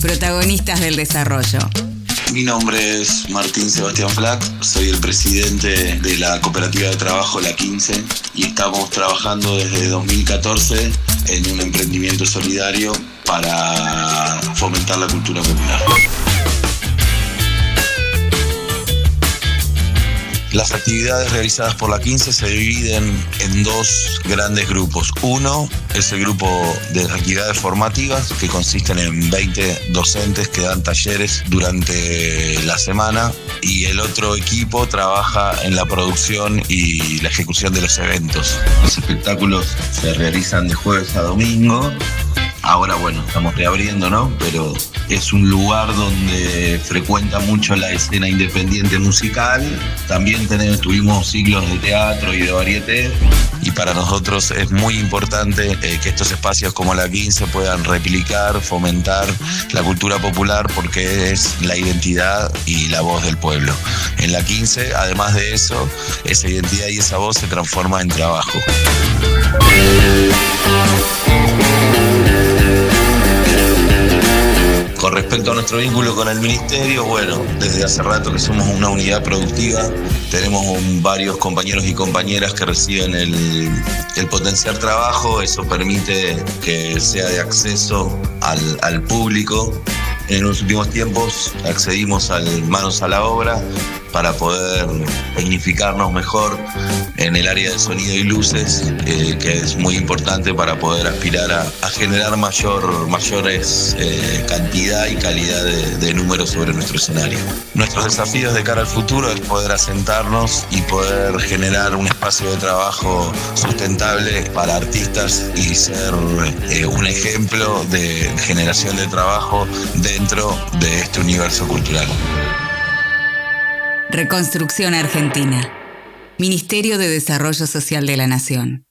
protagonistas del desarrollo. Mi nombre es Martín Sebastián Flack, soy el presidente de la cooperativa de trabajo La 15 y estamos trabajando desde 2014 en un emprendimiento solidario para fomentar la cultura popular. Las actividades realizadas por la 15 se dividen en dos grandes grupos. Uno es el grupo de actividades formativas que consisten en 20 docentes que dan talleres durante la semana y el otro equipo trabaja en la producción y la ejecución de los eventos. Los espectáculos se realizan de jueves a domingo Ahora, bueno, estamos reabriendo, ¿no? Pero es un lugar donde frecuenta mucho la escena independiente musical. También tuvimos siglos de teatro y de varieté. Y para nosotros es muy importante eh, que estos espacios como la 15 puedan replicar, fomentar la cultura popular porque es la identidad y la voz del pueblo. En la 15, además de eso, esa identidad y esa voz se transforma en trabajo. Respecto a nuestro vínculo con el ministerio, bueno, desde hace rato que somos una unidad productiva, tenemos varios compañeros y compañeras que reciben el, el potenciar trabajo, eso permite que sea de acceso al, público. En los últimos tiempos accedimos al manos a la obra para poder tecnificarnos mejor en el área de sonido y luces, eh, que es muy importante para poder aspirar a, generar mayor, mayores eh, cantidad y calidad de, números sobre nuestro escenario. Nuestros desafíos de cara al futuro es poder asentarnos y poder generar un espacio de trabajo sustentable para artistas y ser eh, un ejemplo de generación de trabajo dentro de este universo cultural. Reconstrucción Argentina. Ministerio de Desarrollo Social de la Nación.